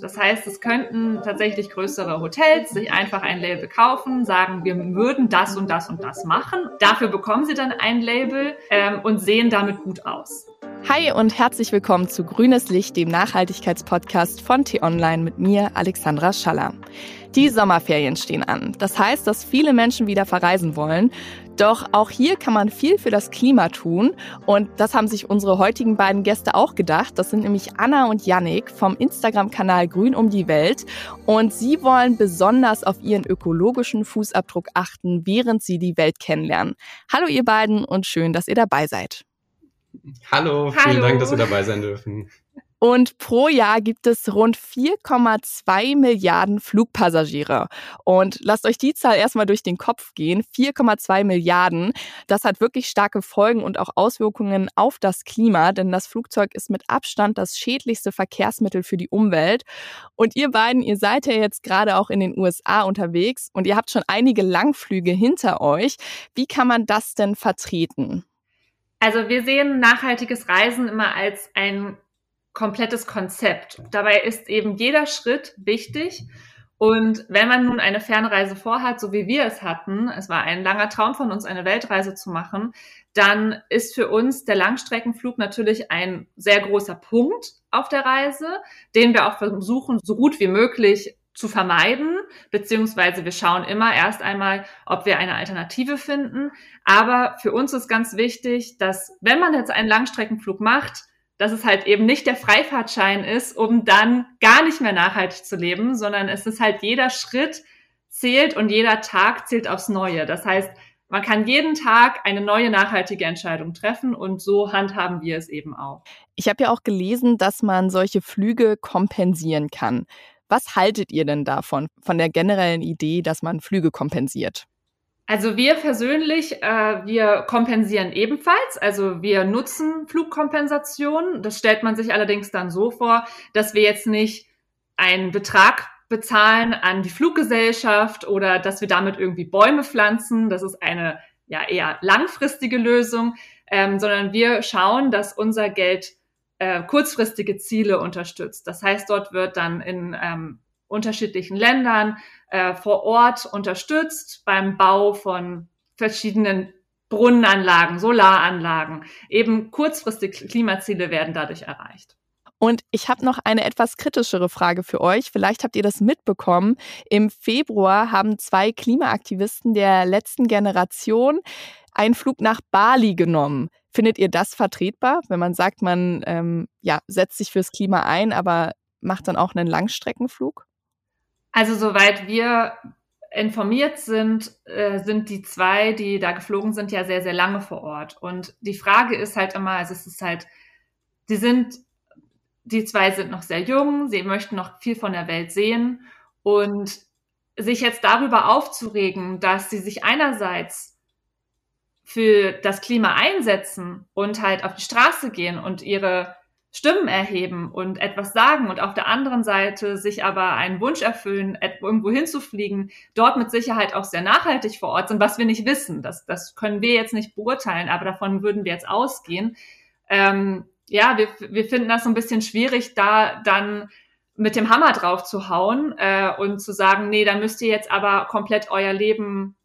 Das heißt, es könnten tatsächlich größere Hotels sich einfach ein Label kaufen, sagen, wir würden das und das und das machen. Dafür bekommen sie dann ein Label ähm, und sehen damit gut aus. Hi und herzlich willkommen zu Grünes Licht, dem Nachhaltigkeitspodcast von T-Online mit mir, Alexandra Schaller. Die Sommerferien stehen an. Das heißt, dass viele Menschen wieder verreisen wollen. Doch auch hier kann man viel für das Klima tun. Und das haben sich unsere heutigen beiden Gäste auch gedacht. Das sind nämlich Anna und Yannick vom Instagram-Kanal Grün um die Welt. Und sie wollen besonders auf ihren ökologischen Fußabdruck achten, während sie die Welt kennenlernen. Hallo ihr beiden und schön, dass ihr dabei seid. Hallo, vielen Hallo. Dank, dass wir dabei sein dürfen. Und pro Jahr gibt es rund 4,2 Milliarden Flugpassagiere. Und lasst euch die Zahl erstmal durch den Kopf gehen. 4,2 Milliarden. Das hat wirklich starke Folgen und auch Auswirkungen auf das Klima, denn das Flugzeug ist mit Abstand das schädlichste Verkehrsmittel für die Umwelt. Und ihr beiden, ihr seid ja jetzt gerade auch in den USA unterwegs und ihr habt schon einige Langflüge hinter euch. Wie kann man das denn vertreten? Also wir sehen nachhaltiges Reisen immer als ein komplettes Konzept. Dabei ist eben jeder Schritt wichtig. Und wenn man nun eine Fernreise vorhat, so wie wir es hatten, es war ein langer Traum von uns, eine Weltreise zu machen, dann ist für uns der Langstreckenflug natürlich ein sehr großer Punkt auf der Reise, den wir auch versuchen, so gut wie möglich zu vermeiden, beziehungsweise wir schauen immer erst einmal, ob wir eine Alternative finden. Aber für uns ist ganz wichtig, dass wenn man jetzt einen Langstreckenflug macht, dass es halt eben nicht der Freifahrtschein ist, um dann gar nicht mehr nachhaltig zu leben, sondern es ist halt jeder Schritt zählt und jeder Tag zählt aufs Neue. Das heißt, man kann jeden Tag eine neue nachhaltige Entscheidung treffen und so handhaben wir es eben auch. Ich habe ja auch gelesen, dass man solche Flüge kompensieren kann. Was haltet ihr denn davon, von der generellen Idee, dass man Flüge kompensiert? Also wir persönlich, äh, wir kompensieren ebenfalls. Also wir nutzen Flugkompensation. Das stellt man sich allerdings dann so vor, dass wir jetzt nicht einen Betrag bezahlen an die Fluggesellschaft oder dass wir damit irgendwie Bäume pflanzen. Das ist eine ja eher langfristige Lösung, ähm, sondern wir schauen, dass unser Geld äh, kurzfristige Ziele unterstützt. Das heißt, dort wird dann in ähm, unterschiedlichen Ländern äh, vor Ort unterstützt beim Bau von verschiedenen Brunnenanlagen, Solaranlagen. Eben kurzfristige Klimaziele werden dadurch erreicht. Und ich habe noch eine etwas kritischere Frage für euch. Vielleicht habt ihr das mitbekommen. Im Februar haben zwei Klimaaktivisten der letzten Generation einen Flug nach Bali genommen. Findet ihr das vertretbar, wenn man sagt, man ähm, ja, setzt sich fürs Klima ein, aber macht dann auch einen Langstreckenflug? Also soweit wir informiert sind, äh, sind die zwei, die da geflogen sind, ja sehr, sehr lange vor Ort. Und die Frage ist halt immer, also es ist halt, die sind, die zwei sind noch sehr jung, sie möchten noch viel von der Welt sehen und sich jetzt darüber aufzuregen, dass sie sich einerseits für das Klima einsetzen und halt auf die Straße gehen und ihre Stimmen erheben und etwas sagen und auf der anderen Seite sich aber einen Wunsch erfüllen, irgendwo hinzufliegen, dort mit Sicherheit auch sehr nachhaltig vor Ort sind, was wir nicht wissen. Das, das können wir jetzt nicht beurteilen, aber davon würden wir jetzt ausgehen. Ähm, ja, wir, wir finden das so ein bisschen schwierig, da dann mit dem Hammer drauf zu hauen äh, und zu sagen, nee, dann müsst ihr jetzt aber komplett euer Leben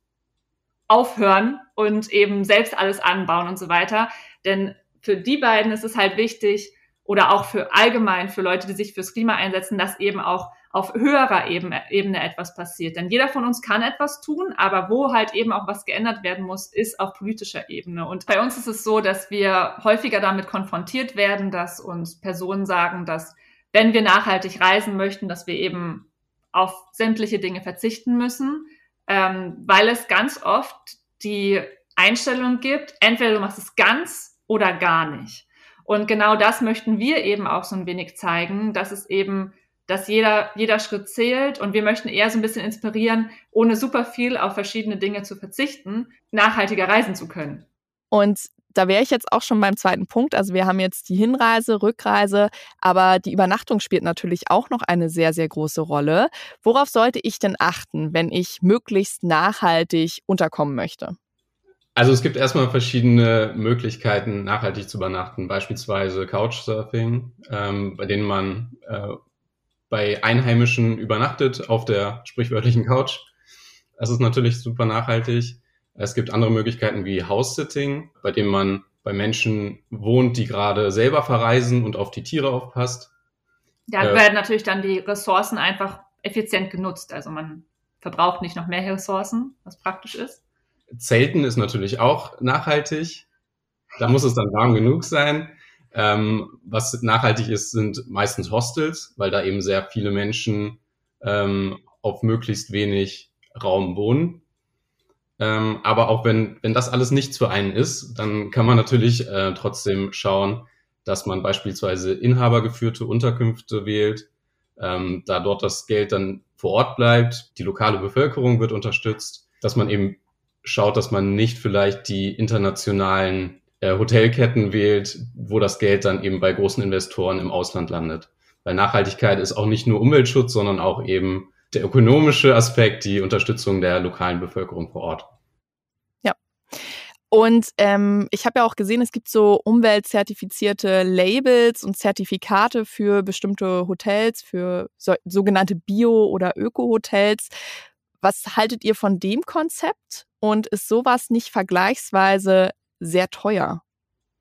aufhören und eben selbst alles anbauen und so weiter. Denn für die beiden ist es halt wichtig, oder auch für allgemein für Leute, die sich fürs Klima einsetzen, dass eben auch auf höherer Ebene, etwas passiert. Denn jeder von uns kann etwas tun, aber wo halt eben auch was geändert werden muss, ist auf politischer Ebene. Und bei uns ist es so, dass wir häufiger damit konfrontiert werden, dass uns Personen sagen, dass wenn wir nachhaltig reisen möchten, dass wir eben auf sämtliche Dinge verzichten müssen, ähm, weil es ganz oft die Einstellung gibt, entweder du machst es ganz oder gar nicht. Und genau das möchten wir eben auch so ein wenig zeigen, dass es eben, dass jeder, jeder Schritt zählt und wir möchten eher so ein bisschen inspirieren, ohne super viel auf verschiedene Dinge zu verzichten, nachhaltiger reisen zu können. Und da wäre ich jetzt auch schon beim zweiten Punkt. Also wir haben jetzt die Hinreise, Rückreise, aber die Übernachtung spielt natürlich auch noch eine sehr, sehr große Rolle. Worauf sollte ich denn achten, wenn ich möglichst nachhaltig unterkommen möchte? Also es gibt erstmal verschiedene Möglichkeiten, nachhaltig zu übernachten, beispielsweise Couchsurfing, ähm, bei denen man äh, bei Einheimischen übernachtet auf der sprichwörtlichen Couch. Das ist natürlich super nachhaltig. Es gibt andere Möglichkeiten wie House-Sitting, bei dem man bei Menschen wohnt, die gerade selber verreisen und auf die Tiere aufpasst. Da äh, werden natürlich dann die Ressourcen einfach effizient genutzt. Also man verbraucht nicht noch mehr Ressourcen, was praktisch ist. Zelten ist natürlich auch nachhaltig. Da muss es dann warm genug sein. Ähm, was nachhaltig ist, sind meistens Hostels, weil da eben sehr viele Menschen ähm, auf möglichst wenig Raum wohnen. Ähm, aber auch wenn, wenn das alles nichts für einen ist, dann kann man natürlich äh, trotzdem schauen, dass man beispielsweise inhabergeführte Unterkünfte wählt, ähm, da dort das Geld dann vor Ort bleibt, die lokale Bevölkerung wird unterstützt, dass man eben schaut, dass man nicht vielleicht die internationalen äh, Hotelketten wählt, wo das Geld dann eben bei großen Investoren im Ausland landet. Weil Nachhaltigkeit ist auch nicht nur Umweltschutz, sondern auch eben der ökonomische Aspekt, die Unterstützung der lokalen Bevölkerung vor Ort. Ja. Und ähm, ich habe ja auch gesehen, es gibt so umweltzertifizierte Labels und Zertifikate für bestimmte Hotels, für so, sogenannte Bio- oder Öko-Hotels. Was haltet ihr von dem Konzept? Und ist sowas nicht vergleichsweise sehr teuer?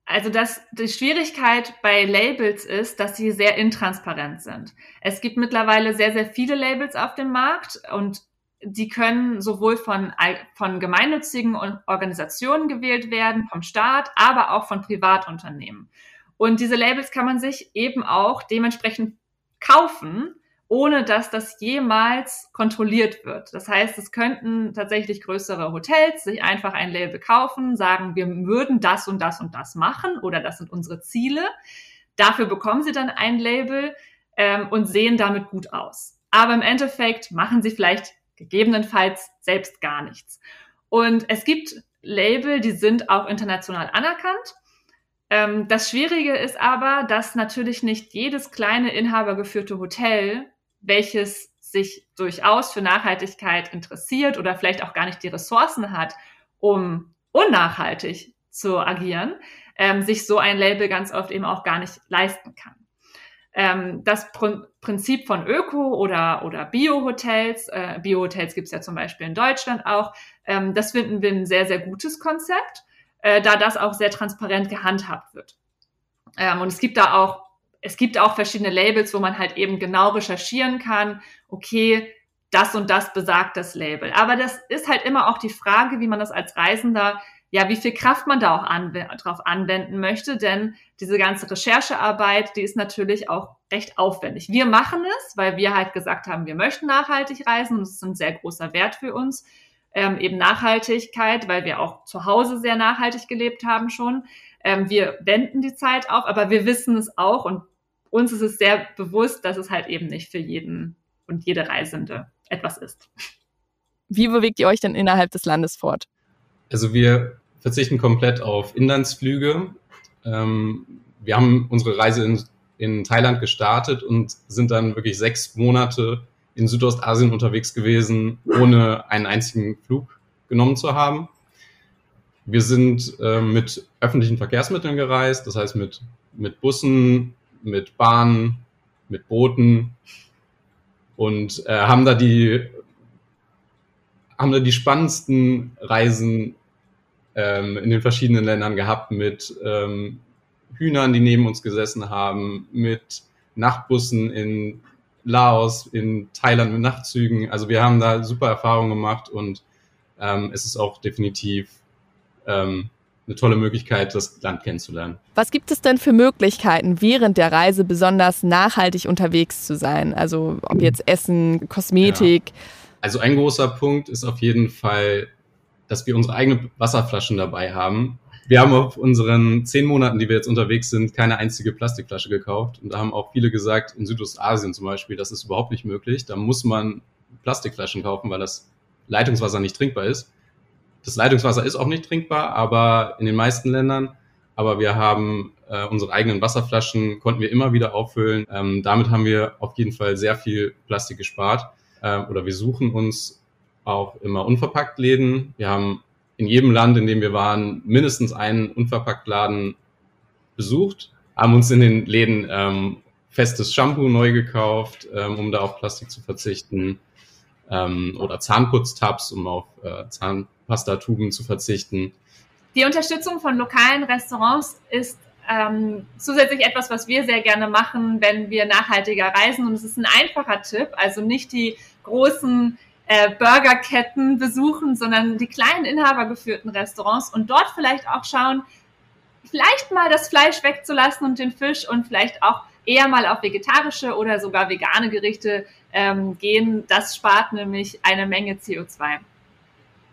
Also das, die Schwierigkeit bei Labels ist, dass sie sehr intransparent sind. Es gibt mittlerweile sehr, sehr viele Labels auf dem Markt und die können sowohl von, von gemeinnützigen Organisationen gewählt werden, vom Staat, aber auch von Privatunternehmen. Und diese Labels kann man sich eben auch dementsprechend kaufen ohne dass das jemals kontrolliert wird. Das heißt, es könnten tatsächlich größere Hotels sich einfach ein Label kaufen, sagen, wir würden das und das und das machen oder das sind unsere Ziele. Dafür bekommen sie dann ein Label ähm, und sehen damit gut aus. Aber im Endeffekt machen sie vielleicht gegebenenfalls selbst gar nichts. Und es gibt Label, die sind auch international anerkannt. Ähm, das Schwierige ist aber, dass natürlich nicht jedes kleine inhabergeführte Hotel welches sich durchaus für Nachhaltigkeit interessiert oder vielleicht auch gar nicht die Ressourcen hat, um unnachhaltig zu agieren, ähm, sich so ein Label ganz oft eben auch gar nicht leisten kann. Ähm, das Pr Prinzip von Öko- oder, oder Bio-Hotels, äh, Bio-Hotels gibt es ja zum Beispiel in Deutschland auch, ähm, das finden wir ein sehr, sehr gutes Konzept, äh, da das auch sehr transparent gehandhabt wird. Ähm, und es gibt da auch es gibt auch verschiedene Labels, wo man halt eben genau recherchieren kann, okay, das und das besagt das Label. Aber das ist halt immer auch die Frage, wie man das als Reisender, ja, wie viel Kraft man da auch anw drauf anwenden möchte, denn diese ganze Recherchearbeit, die ist natürlich auch recht aufwendig. Wir machen es, weil wir halt gesagt haben, wir möchten nachhaltig reisen und es ist ein sehr großer Wert für uns. Ähm, eben Nachhaltigkeit, weil wir auch zu Hause sehr nachhaltig gelebt haben schon. Ähm, wir wenden die Zeit auf, aber wir wissen es auch und uns ist es sehr bewusst, dass es halt eben nicht für jeden und jede Reisende etwas ist. Wie bewegt ihr euch denn innerhalb des Landes fort? Also wir verzichten komplett auf Inlandsflüge. Ähm, wir haben unsere Reise in, in Thailand gestartet und sind dann wirklich sechs Monate in Südostasien unterwegs gewesen, ohne einen einzigen Flug genommen zu haben. Wir sind äh, mit öffentlichen Verkehrsmitteln gereist, das heißt mit, mit Bussen, mit Bahnen, mit Booten und äh, haben da die haben da die spannendsten Reisen ähm, in den verschiedenen Ländern gehabt mit ähm, Hühnern, die neben uns gesessen haben, mit Nachtbussen in Laos, in Thailand mit Nachtzügen. Also wir haben da super Erfahrungen gemacht und ähm, es ist auch definitiv ähm, eine tolle Möglichkeit, das Land kennenzulernen. Was gibt es denn für Möglichkeiten, während der Reise besonders nachhaltig unterwegs zu sein? Also ob jetzt Essen, Kosmetik. Ja. Also ein großer Punkt ist auf jeden Fall, dass wir unsere eigenen Wasserflaschen dabei haben. Wir haben auf unseren zehn Monaten, die wir jetzt unterwegs sind, keine einzige Plastikflasche gekauft. Und da haben auch viele gesagt, in Südostasien zum Beispiel, das ist überhaupt nicht möglich. Da muss man Plastikflaschen kaufen, weil das Leitungswasser nicht trinkbar ist. Das Leitungswasser ist auch nicht trinkbar, aber in den meisten Ländern. Aber wir haben äh, unsere eigenen Wasserflaschen, konnten wir immer wieder auffüllen. Ähm, damit haben wir auf jeden Fall sehr viel Plastik gespart. Äh, oder wir suchen uns auch immer unverpackt Läden. Wir haben in jedem Land, in dem wir waren, mindestens einen unverpackt Laden besucht, haben uns in den Läden ähm, festes Shampoo neu gekauft, ähm, um da auf Plastik zu verzichten. Ähm, oder Zahnputztabs, um auf äh, Zahnpastatuben zu verzichten. Die Unterstützung von lokalen Restaurants ist ähm, zusätzlich etwas, was wir sehr gerne machen, wenn wir nachhaltiger reisen. Und es ist ein einfacher Tipp, also nicht die großen äh, Burgerketten besuchen, sondern die kleinen inhabergeführten Restaurants und dort vielleicht auch schauen, vielleicht mal das Fleisch wegzulassen und den Fisch und vielleicht auch eher mal auf vegetarische oder sogar vegane Gerichte ähm, gehen. Das spart nämlich eine Menge CO2.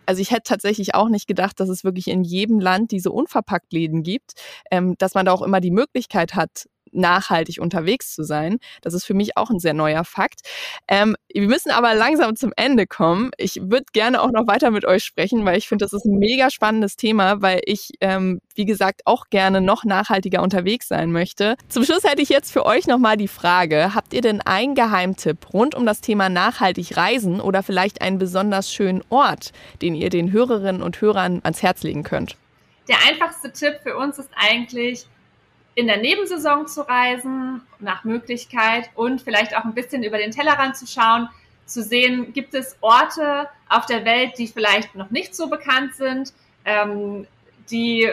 Also ich hätte tatsächlich auch nicht gedacht, dass es wirklich in jedem Land diese Unverpacktläden gibt, ähm, dass man da auch immer die Möglichkeit hat, nachhaltig unterwegs zu sein. Das ist für mich auch ein sehr neuer Fakt. Ähm, wir müssen aber langsam zum Ende kommen. Ich würde gerne auch noch weiter mit euch sprechen, weil ich finde, das ist ein mega spannendes Thema, weil ich, ähm, wie gesagt, auch gerne noch nachhaltiger unterwegs sein möchte. Zum Schluss hätte ich jetzt für euch nochmal die Frage, habt ihr denn einen Geheimtipp rund um das Thema nachhaltig reisen oder vielleicht einen besonders schönen Ort, den ihr den Hörerinnen und Hörern ans Herz legen könnt? Der einfachste Tipp für uns ist eigentlich, in der Nebensaison zu reisen, nach Möglichkeit und vielleicht auch ein bisschen über den Tellerrand zu schauen, zu sehen, gibt es Orte auf der Welt, die vielleicht noch nicht so bekannt sind, ähm, die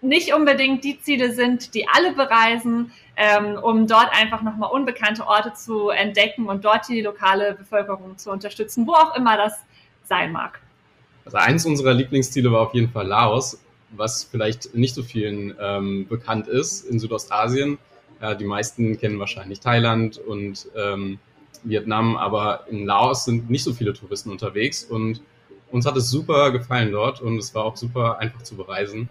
nicht unbedingt die Ziele sind, die alle bereisen, ähm, um dort einfach nochmal unbekannte Orte zu entdecken und dort die lokale Bevölkerung zu unterstützen, wo auch immer das sein mag. Also eins unserer Lieblingsziele war auf jeden Fall Laos was vielleicht nicht so vielen ähm, bekannt ist in Südostasien. Ja, die meisten kennen wahrscheinlich Thailand und ähm, Vietnam, aber in Laos sind nicht so viele Touristen unterwegs und uns hat es super gefallen dort und es war auch super einfach zu bereisen.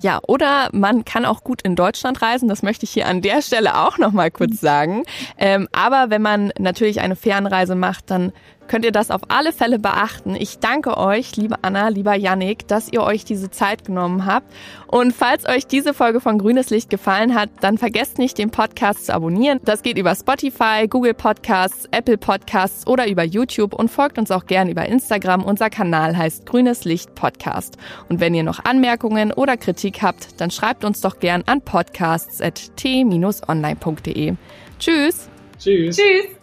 Ja, oder man kann auch gut in Deutschland reisen. Das möchte ich hier an der Stelle auch noch mal kurz sagen. Ähm, aber wenn man natürlich eine Fernreise macht, dann könnt ihr das auf alle Fälle beachten. Ich danke euch, liebe Anna, lieber Yannick, dass ihr euch diese Zeit genommen habt. Und falls euch diese Folge von Grünes Licht gefallen hat, dann vergesst nicht, den Podcast zu abonnieren. Das geht über Spotify, Google Podcasts, Apple Podcasts oder über YouTube und folgt uns auch gern über Instagram. Unser Kanal heißt Grünes Licht Podcast. Und wenn ihr noch Anmerkungen oder Kritik habt, dann schreibt uns doch gern an podcasts.t-online.de. Tschüss. Tschüss. Tschüss.